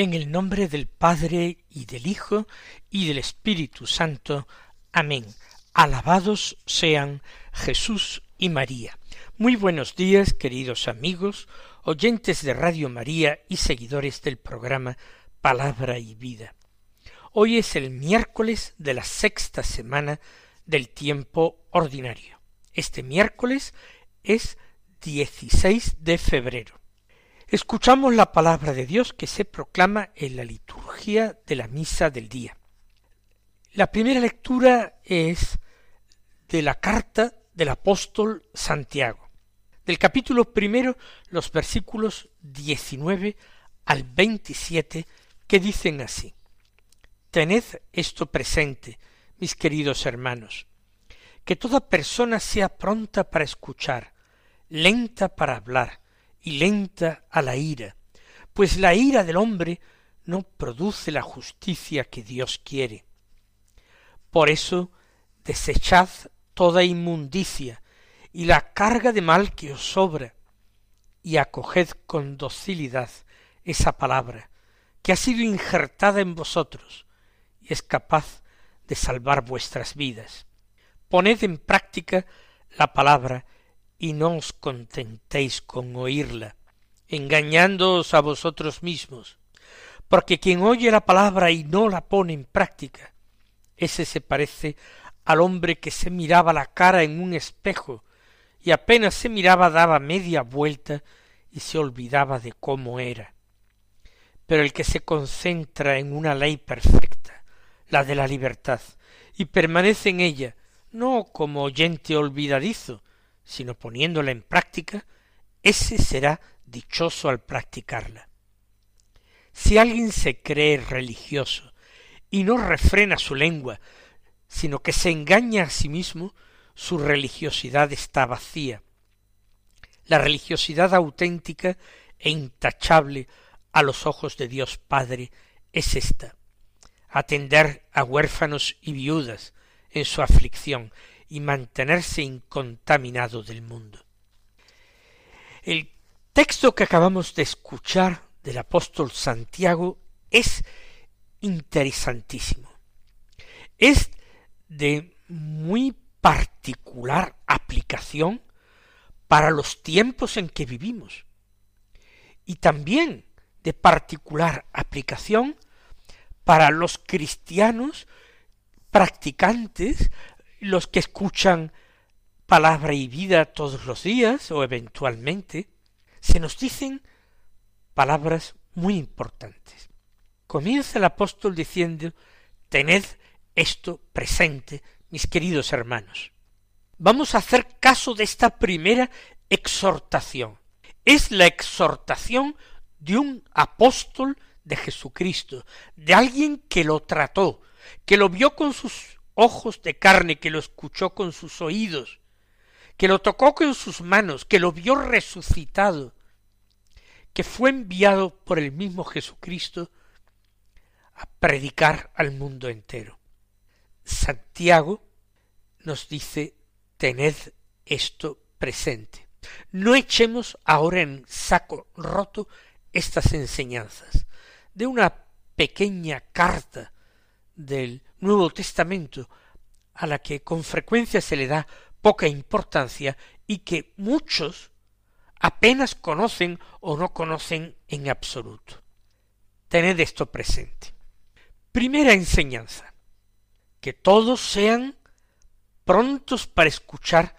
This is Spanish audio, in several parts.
En el nombre del Padre y del Hijo y del Espíritu Santo. Amén. Alabados sean Jesús y María. Muy buenos días, queridos amigos, oyentes de Radio María y seguidores del programa Palabra y Vida. Hoy es el miércoles de la sexta semana del tiempo ordinario. Este miércoles es 16 de febrero. Escuchamos la palabra de Dios que se proclama en la liturgia de la misa del día. La primera lectura es de la carta del apóstol Santiago, del capítulo primero, los versículos 19 al 27, que dicen así. Tened esto presente, mis queridos hermanos, que toda persona sea pronta para escuchar, lenta para hablar, y lenta a la ira, pues la ira del hombre no produce la justicia que Dios quiere. Por eso desechad toda inmundicia y la carga de mal que os sobra, y acoged con docilidad esa palabra, que ha sido injertada en vosotros, y es capaz de salvar vuestras vidas. Poned en práctica la palabra y no os contentéis con oírla, engañándoos a vosotros mismos, porque quien oye la palabra y no la pone en práctica, ese se parece al hombre que se miraba la cara en un espejo y apenas se miraba daba media vuelta y se olvidaba de cómo era. Pero el que se concentra en una ley perfecta, la de la libertad, y permanece en ella, no como oyente olvidadizo, sino poniéndola en práctica, ese será dichoso al practicarla. Si alguien se cree religioso y no refrena su lengua, sino que se engaña a sí mismo, su religiosidad está vacía. La religiosidad auténtica e intachable a los ojos de Dios Padre es esta atender a huérfanos y viudas en su aflicción y mantenerse incontaminado del mundo. El texto que acabamos de escuchar del apóstol Santiago es interesantísimo. Es de muy particular aplicación para los tiempos en que vivimos y también de particular aplicación para los cristianos practicantes los que escuchan palabra y vida todos los días o eventualmente, se nos dicen palabras muy importantes. Comienza el apóstol diciendo, tened esto presente, mis queridos hermanos. Vamos a hacer caso de esta primera exhortación. Es la exhortación de un apóstol de Jesucristo, de alguien que lo trató, que lo vio con sus ojos de carne, que lo escuchó con sus oídos, que lo tocó con sus manos, que lo vio resucitado, que fue enviado por el mismo Jesucristo a predicar al mundo entero. Santiago nos dice, tened esto presente. No echemos ahora en saco roto estas enseñanzas de una pequeña carta del Nuevo Testamento a la que con frecuencia se le da poca importancia y que muchos apenas conocen o no conocen en absoluto. Tened esto presente. Primera enseñanza. Que todos sean prontos para escuchar,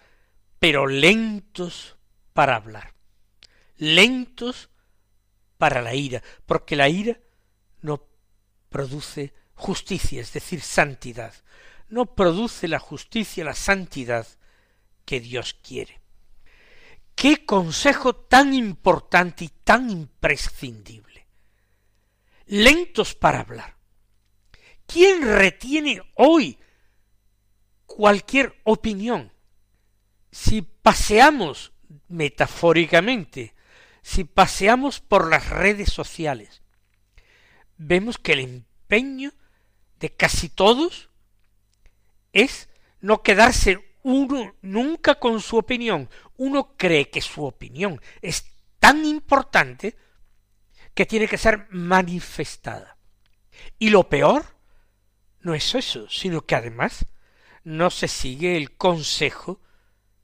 pero lentos para hablar. Lentos para la ira, porque la ira no produce justicia, es decir, santidad. No produce la justicia, la santidad que Dios quiere. Qué consejo tan importante y tan imprescindible. Lentos para hablar. ¿Quién retiene hoy cualquier opinión, si paseamos metafóricamente, si paseamos por las redes sociales, vemos que el empeño de casi todos es no quedarse uno nunca con su opinión. Uno cree que su opinión es tan importante que tiene que ser manifestada. Y lo peor no es eso, sino que además no se sigue el consejo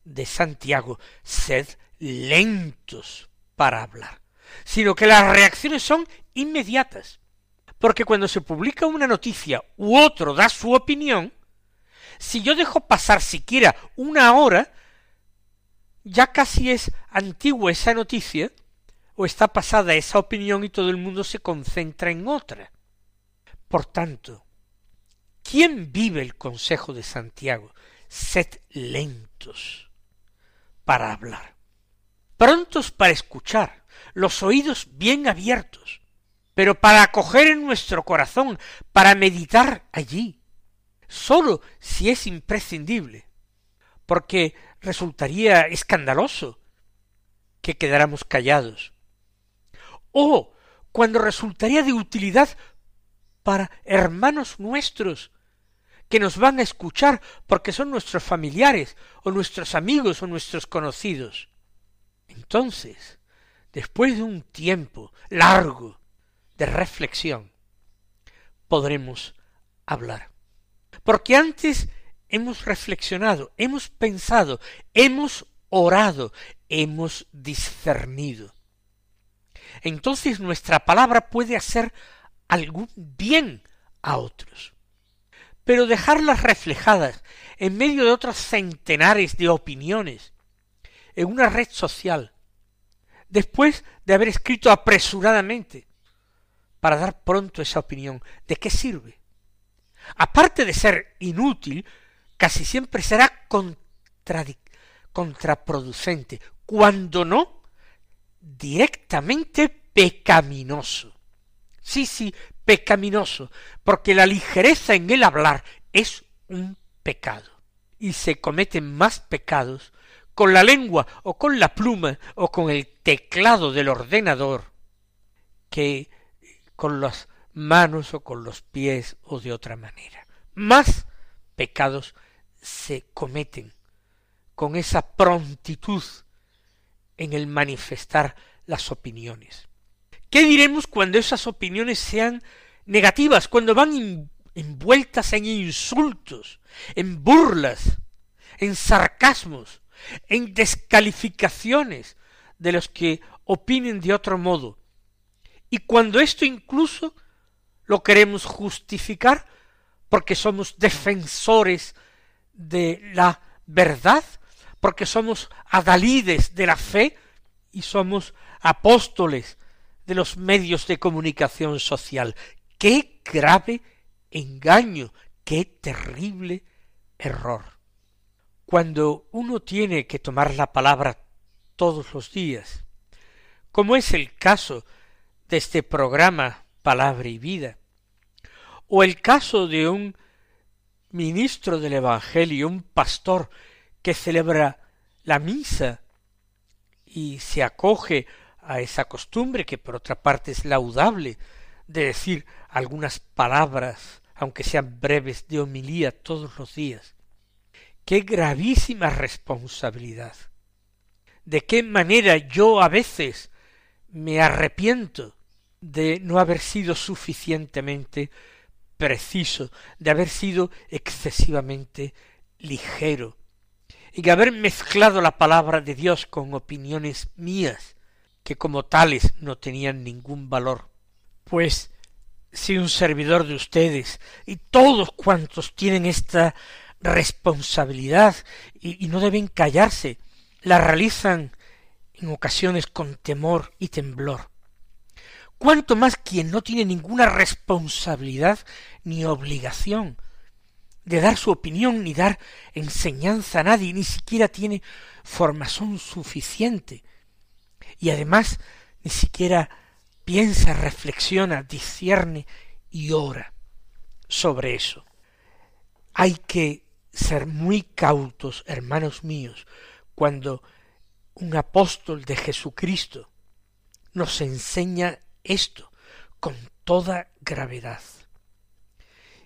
de Santiago, sed lentos para hablar, sino que las reacciones son inmediatas. Porque cuando se publica una noticia u otro da su opinión, si yo dejo pasar siquiera una hora, ya casi es antigua esa noticia, o está pasada esa opinión y todo el mundo se concentra en otra. Por tanto, ¿quién vive el consejo de Santiago? Sed lentos para hablar, prontos para escuchar, los oídos bien abiertos, pero para acoger en nuestro corazón, para meditar allí, sólo si es imprescindible, porque resultaría escandaloso que quedáramos callados, o cuando resultaría de utilidad para hermanos nuestros que nos van a escuchar porque son nuestros familiares o nuestros amigos o nuestros conocidos. Entonces, después de un tiempo largo de reflexión, podremos hablar. Porque antes hemos reflexionado, hemos pensado, hemos orado, hemos discernido. Entonces nuestra palabra puede hacer algún bien a otros. Pero dejarlas reflejadas en medio de otros centenares de opiniones, en una red social, después de haber escrito apresuradamente para dar pronto esa opinión, ¿de qué sirve? aparte de ser inútil, casi siempre será contraproducente, cuando no, directamente pecaminoso. Sí, sí, pecaminoso, porque la ligereza en el hablar es un pecado. Y se cometen más pecados con la lengua o con la pluma o con el teclado del ordenador que con los manos o con los pies o de otra manera. Más pecados se cometen con esa prontitud en el manifestar las opiniones. ¿Qué diremos cuando esas opiniones sean negativas, cuando van envueltas en insultos, en burlas, en sarcasmos, en descalificaciones de los que opinen de otro modo, y cuando esto incluso lo queremos justificar porque somos defensores de la verdad, porque somos adalides de la fe y somos apóstoles de los medios de comunicación social. Qué grave engaño, qué terrible error. Cuando uno tiene que tomar la palabra todos los días, como es el caso de este programa Palabra y Vida, o el caso de un ministro del Evangelio, un pastor que celebra la misa y se acoge a esa costumbre que por otra parte es laudable de decir algunas palabras, aunque sean breves, de homilía todos los días. Qué gravísima responsabilidad. De qué manera yo a veces me arrepiento de no haber sido suficientemente preciso, de haber sido excesivamente ligero, y de haber mezclado la palabra de Dios con opiniones mías, que como tales no tenían ningún valor. Pues si un servidor de ustedes y todos cuantos tienen esta responsabilidad y, y no deben callarse, la realizan en ocasiones con temor y temblor, cuánto más quien no tiene ninguna responsabilidad ni obligación de dar su opinión ni dar enseñanza a nadie, ni siquiera tiene formación suficiente. Y además ni siquiera piensa, reflexiona, discierne y ora sobre eso. Hay que ser muy cautos, hermanos míos, cuando un apóstol de Jesucristo nos enseña esto con toda gravedad.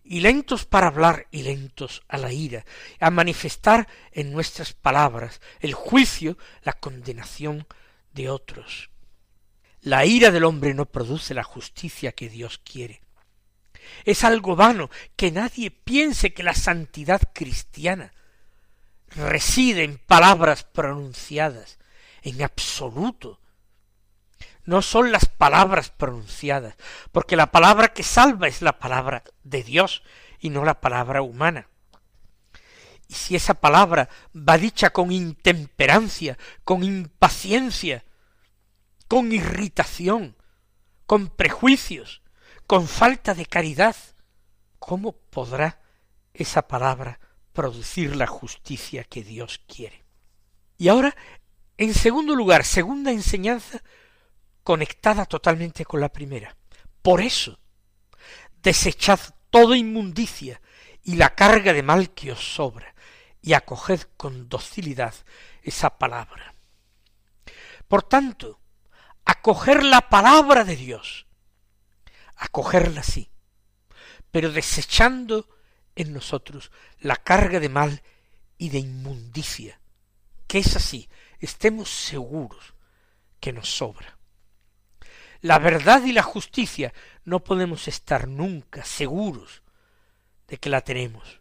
Y lentos para hablar y lentos a la ira, a manifestar en nuestras palabras el juicio, la condenación de otros. La ira del hombre no produce la justicia que Dios quiere. Es algo vano que nadie piense que la santidad cristiana reside en palabras pronunciadas, en absoluto. No son las palabras pronunciadas, porque la palabra que salva es la palabra de Dios y no la palabra humana. Y si esa palabra va dicha con intemperancia, con impaciencia, con irritación, con prejuicios, con falta de caridad, ¿cómo podrá esa palabra producir la justicia que Dios quiere? Y ahora, en segundo lugar, segunda enseñanza conectada totalmente con la primera. Por eso, desechad toda inmundicia y la carga de mal que os sobra, y acoged con docilidad esa palabra. Por tanto, acoger la palabra de Dios, acogerla sí, pero desechando en nosotros la carga de mal y de inmundicia, que es así, estemos seguros que nos sobra. La verdad y la justicia no podemos estar nunca seguros de que la tenemos,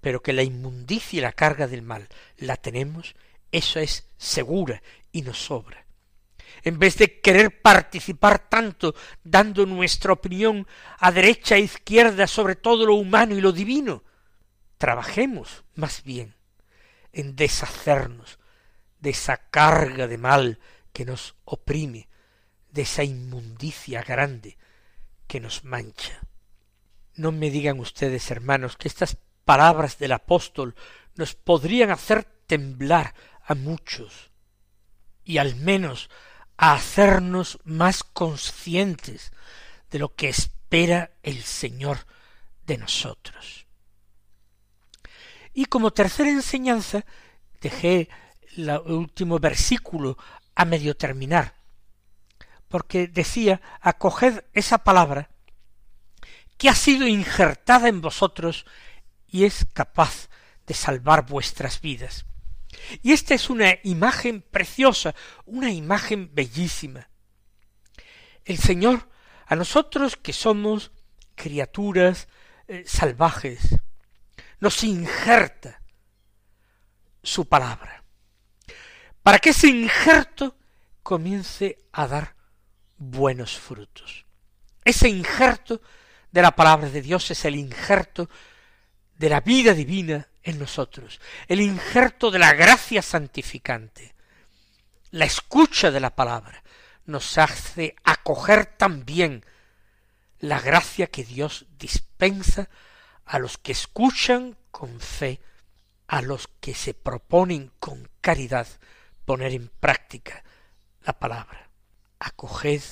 pero que la inmundicia y la carga del mal la tenemos, eso es segura y nos sobra. En vez de querer participar tanto dando nuestra opinión a derecha e izquierda sobre todo lo humano y lo divino, trabajemos más bien en deshacernos de esa carga de mal que nos oprime, de esa inmundicia grande que nos mancha. No me digan ustedes, hermanos, que estas palabras del apóstol nos podrían hacer temblar a muchos, y al menos a hacernos más conscientes de lo que espera el Señor de nosotros. Y como tercera enseñanza, dejé el último versículo a medio terminar, porque decía, acoged esa palabra que ha sido injertada en vosotros y es capaz de salvar vuestras vidas. Y esta es una imagen preciosa, una imagen bellísima. El Señor, a nosotros que somos criaturas eh, salvajes, nos injerta su palabra, para que ese injerto comience a dar buenos frutos. Ese injerto de la palabra de Dios es el injerto de la vida divina en nosotros, el injerto de la gracia santificante, la escucha de la palabra, nos hace acoger también la gracia que Dios dispensa a los que escuchan con fe, a los que se proponen con caridad poner en práctica la palabra. Acoged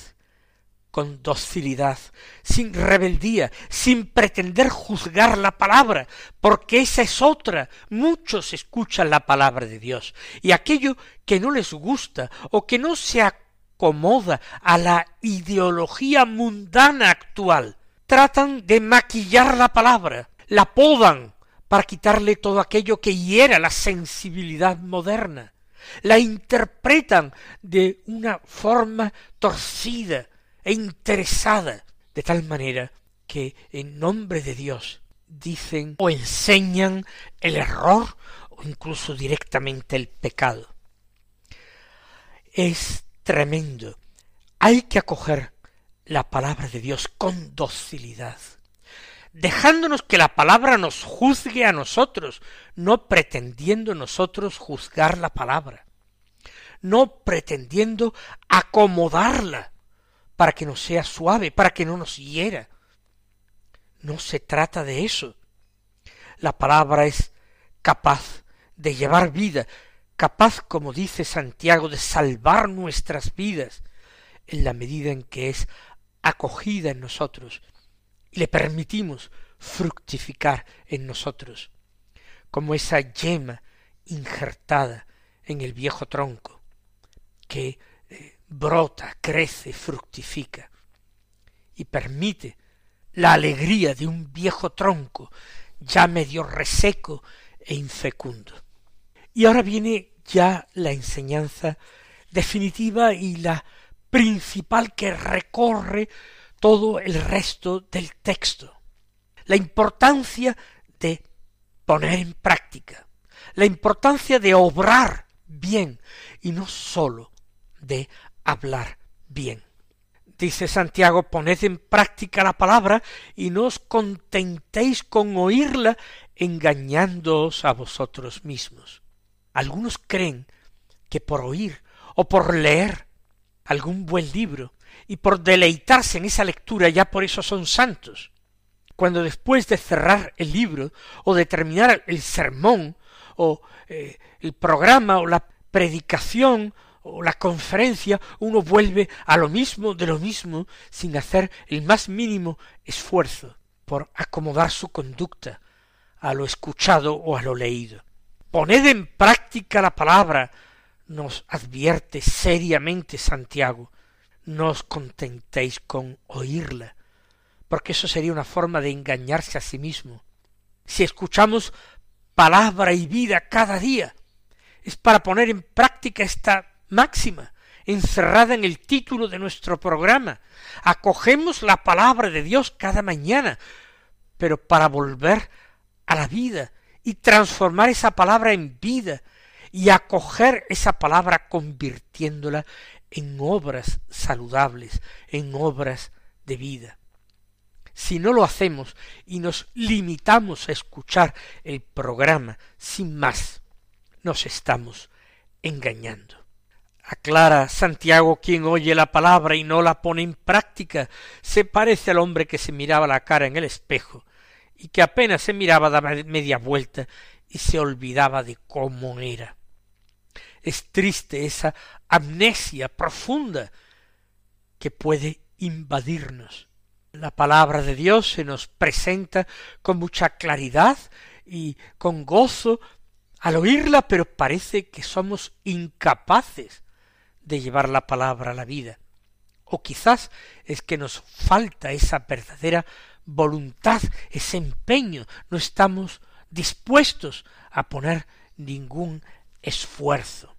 con docilidad, sin rebeldía, sin pretender juzgar la palabra, porque esa es otra. Muchos escuchan la palabra de Dios, y aquello que no les gusta o que no se acomoda a la ideología mundana actual, tratan de maquillar la palabra, la podan para quitarle todo aquello que hiera la sensibilidad moderna, la interpretan de una forma torcida, e interesada, de tal manera que en nombre de Dios dicen o enseñan el error o incluso directamente el pecado. Es tremendo. Hay que acoger la palabra de Dios con docilidad, dejándonos que la palabra nos juzgue a nosotros, no pretendiendo nosotros juzgar la palabra, no pretendiendo acomodarla para que no sea suave, para que no nos hiera. No se trata de eso. La palabra es capaz de llevar vida, capaz, como dice Santiago, de salvar nuestras vidas, en la medida en que es acogida en nosotros y le permitimos fructificar en nosotros. como esa yema injertada en el viejo tronco, que eh, brota, crece, fructifica y permite la alegría de un viejo tronco ya medio reseco e infecundo. Y ahora viene ya la enseñanza definitiva y la principal que recorre todo el resto del texto. La importancia de poner en práctica, la importancia de obrar bien y no sólo de hablar bien. Dice Santiago, poned en práctica la palabra y no os contentéis con oírla engañándoos a vosotros mismos. Algunos creen que por oír o por leer algún buen libro y por deleitarse en esa lectura ya por eso son santos. Cuando después de cerrar el libro o de terminar el sermón o eh, el programa o la predicación o la conferencia, uno vuelve a lo mismo de lo mismo sin hacer el más mínimo esfuerzo por acomodar su conducta a lo escuchado o a lo leído. Poned en práctica la palabra, nos advierte seriamente Santiago. No os contentéis con oírla, porque eso sería una forma de engañarse a sí mismo. Si escuchamos palabra y vida cada día, es para poner en práctica esta máxima encerrada en el título de nuestro programa. Acogemos la palabra de Dios cada mañana, pero para volver a la vida y transformar esa palabra en vida y acoger esa palabra convirtiéndola en obras saludables, en obras de vida. Si no lo hacemos y nos limitamos a escuchar el programa sin más, nos estamos engañando. Aclara Santiago quien oye la palabra y no la pone en práctica, se parece al hombre que se miraba la cara en el espejo y que apenas se miraba daba media vuelta y se olvidaba de cómo era. Es triste esa amnesia profunda que puede invadirnos. La palabra de Dios se nos presenta con mucha claridad y con gozo al oírla, pero parece que somos incapaces de llevar la palabra a la vida. O quizás es que nos falta esa verdadera voluntad, ese empeño, no estamos dispuestos a poner ningún esfuerzo.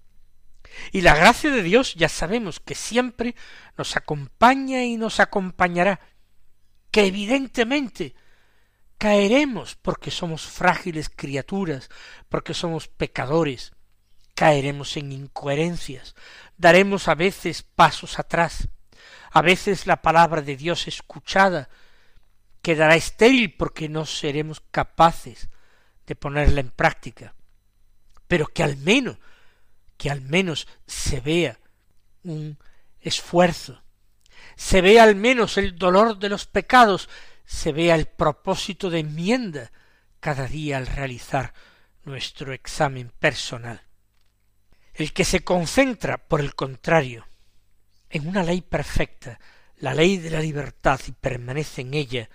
Y la gracia de Dios ya sabemos que siempre nos acompaña y nos acompañará, que evidentemente caeremos porque somos frágiles criaturas, porque somos pecadores, caeremos en incoherencias, daremos a veces pasos atrás, a veces la palabra de Dios escuchada quedará estéril porque no seremos capaces de ponerla en práctica, pero que al menos, que al menos se vea un esfuerzo, se vea al menos el dolor de los pecados, se vea el propósito de enmienda cada día al realizar nuestro examen personal. El que se concentra, por el contrario, en una ley perfecta, la ley de la libertad, y permanece en ella,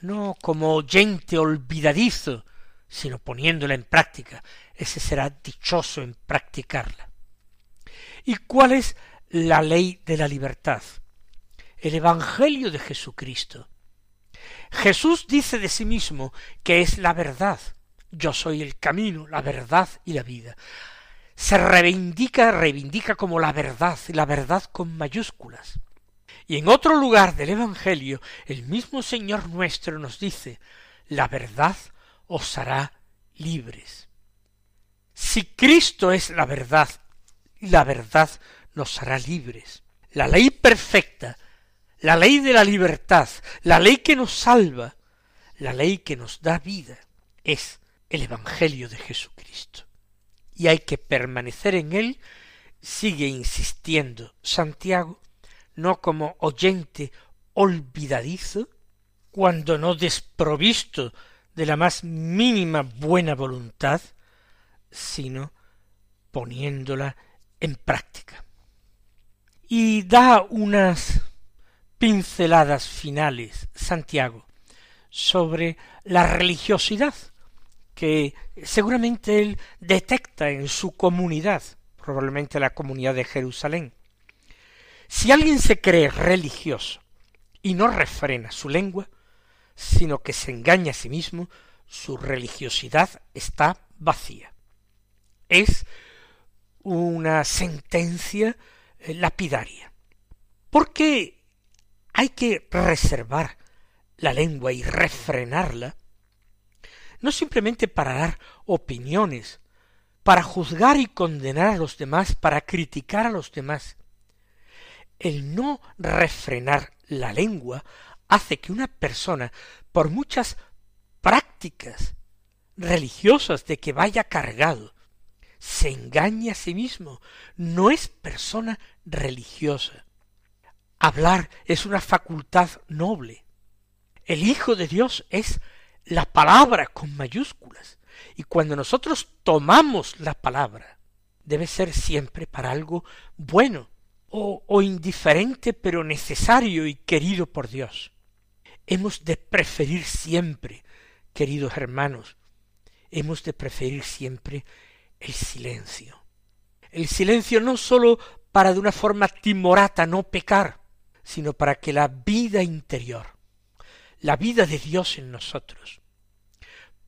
no como oyente olvidadizo, sino poniéndola en práctica, ese será dichoso en practicarla. ¿Y cuál es la ley de la libertad? El Evangelio de Jesucristo. Jesús dice de sí mismo que es la verdad. Yo soy el camino, la verdad y la vida. Se reivindica, reivindica como la verdad, y la verdad con mayúsculas. Y en otro lugar del Evangelio, el mismo Señor nuestro nos dice, la verdad os hará libres. Si Cristo es la verdad, la verdad nos hará libres. La ley perfecta, la ley de la libertad, la ley que nos salva, la ley que nos da vida, es el Evangelio de Jesucristo. Y hay que permanecer en él, sigue insistiendo Santiago, no como oyente olvidadizo, cuando no desprovisto de la más mínima buena voluntad, sino poniéndola en práctica. Y da unas pinceladas finales, Santiago, sobre la religiosidad, que seguramente él detecta en su comunidad, probablemente la comunidad de Jerusalén. Si alguien se cree religioso y no refrena su lengua, sino que se engaña a sí mismo, su religiosidad está vacía. Es una sentencia eh, lapidaria. Porque hay que reservar la lengua y refrenarla, no simplemente para dar opiniones, para juzgar y condenar a los demás, para criticar a los demás. El no refrenar la lengua hace que una persona, por muchas prácticas religiosas de que vaya cargado, se engañe a sí mismo, no es persona religiosa. Hablar es una facultad noble. El Hijo de Dios es la palabra con mayúsculas. Y cuando nosotros tomamos la palabra, debe ser siempre para algo bueno o, o indiferente pero necesario y querido por Dios. Hemos de preferir siempre, queridos hermanos, hemos de preferir siempre el silencio. El silencio no sólo para de una forma timorata no pecar, sino para que la vida interior, la vida de Dios en nosotros,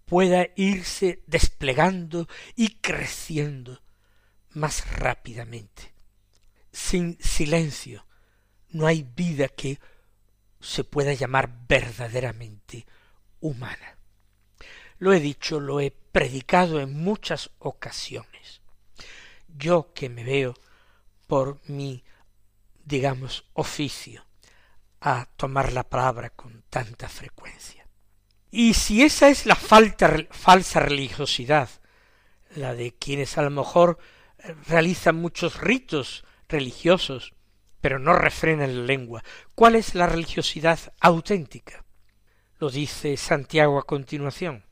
pueda irse desplegando y creciendo más rápidamente. Sin silencio no hay vida que se pueda llamar verdaderamente humana. Lo he dicho, lo he predicado en muchas ocasiones. Yo que me veo por mi, digamos, oficio a tomar la palabra con tanta frecuencia. Y si esa es la falta, falsa religiosidad, la de quienes a lo mejor realizan muchos ritos religiosos, pero no refrenan la lengua, ¿cuál es la religiosidad auténtica? Lo dice Santiago a continuación.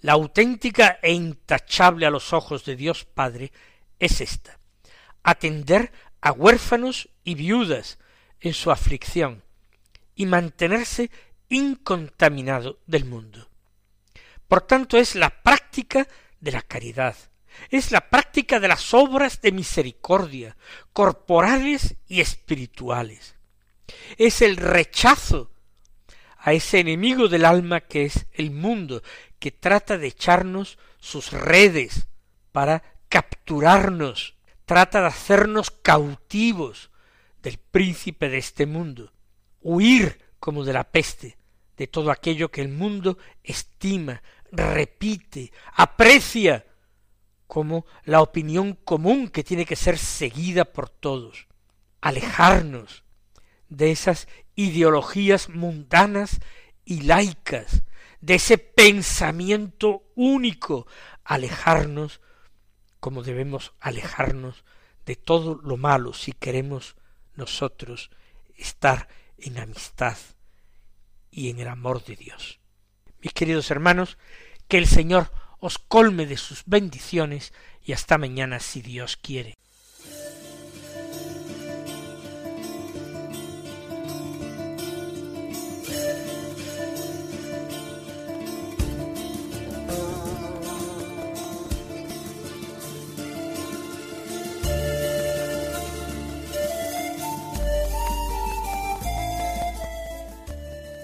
La auténtica e intachable a los ojos de Dios Padre es esta atender a huérfanos y viudas en su aflicción y mantenerse incontaminado del mundo. Por tanto, es la práctica de la caridad, es la práctica de las obras de misericordia, corporales y espirituales. Es el rechazo a ese enemigo del alma que es el mundo, que trata de echarnos sus redes para capturarnos, trata de hacernos cautivos del príncipe de este mundo, huir como de la peste, de todo aquello que el mundo estima, repite, aprecia como la opinión común que tiene que ser seguida por todos, alejarnos de esas ideologías mundanas y laicas de ese pensamiento único, alejarnos como debemos alejarnos de todo lo malo si queremos nosotros estar en amistad y en el amor de Dios. Mis queridos hermanos, que el Señor os colme de sus bendiciones y hasta mañana si Dios quiere.